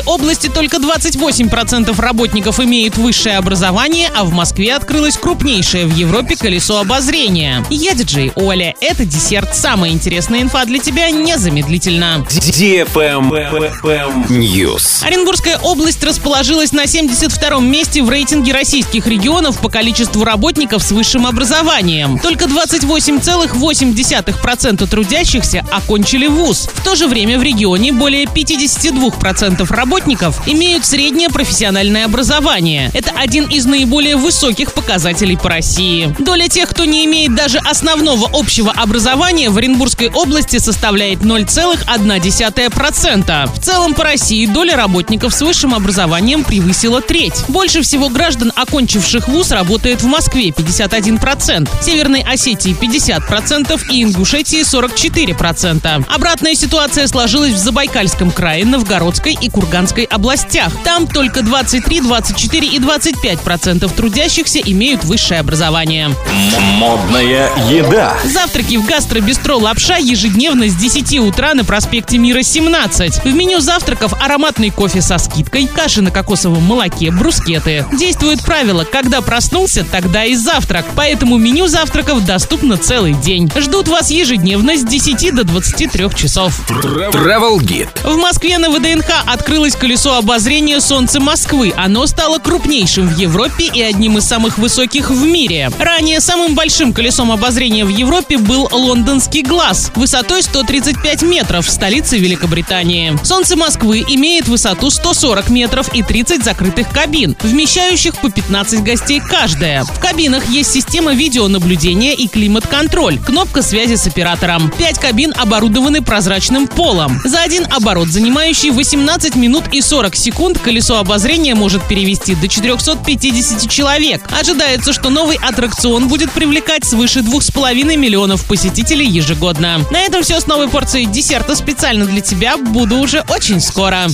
Оренбургской области только 28% работников имеют высшее образование, а в Москве открылось крупнейшее в Европе колесо обозрения. Я диджей Оля. Это десерт. Самая интересная инфа для тебя незамедлительно. News. Оренбургская область расположилась на 72-м месте в рейтинге российских регионов по количеству работников с высшим образованием. Только 28,8% трудящихся окончили вуз. В то же время в регионе более 52% работников имеют среднее профессиональное образование. Это один из наиболее высоких показателей по России. Доля тех, кто не имеет даже основного общего образования в Оренбургской области составляет 0,1%. В целом по России доля работников с высшим образованием превысила треть. Больше всего граждан, окончивших вуз, работает в Москве 51%, Северной Осетии 50% и Ингушетии 44%. Обратная ситуация сложилась в Забайкальском крае, Новгородской и Курганской областях. Там только 23, 24 и 25% трудящихся имеют высшее образование. Модная еда. Завтраки в гастробистро «Лапша» ежедневно с 10 утра на проспекте Мира 17. В меню завтраков ароматный кофе со скидкой, каши на кокосовом молоке, брускеты. Действует правило «когда проснулся, тогда и завтрак». Поэтому меню завтраков доступно целый день. Ждут вас ежедневно с 10 до 23 часов. Travel Guide. В Москве на ВДНХ открылось колесо обозрения «Солнце Москвы». Оно стало крупнейшим в Европе и одним из самых высоких в мире. Ранее самым большим колесом обозрения в Европе был лондонский глаз высотой 135 метров в столице Великобритании. «Солнце Москвы» имеет высоту 140 метров и 30 закрытых кабин, вмещающих по 15 гостей каждая. В кабинах есть система видеонаблюдения и климат-контроль, кнопка связи с оператором. Пять кабин оборудованы прозрачным полом. За один оборот, занимающий 18 минут и 40 секунд, колесо обозрения может перевести до 450 человек. Ожидается, что новый аттракцион будет привлекать свыше 2,5 миллионов посетителей ежегодно. На этом все с новой порцией десерта специально для тебя. Буду уже очень скоро.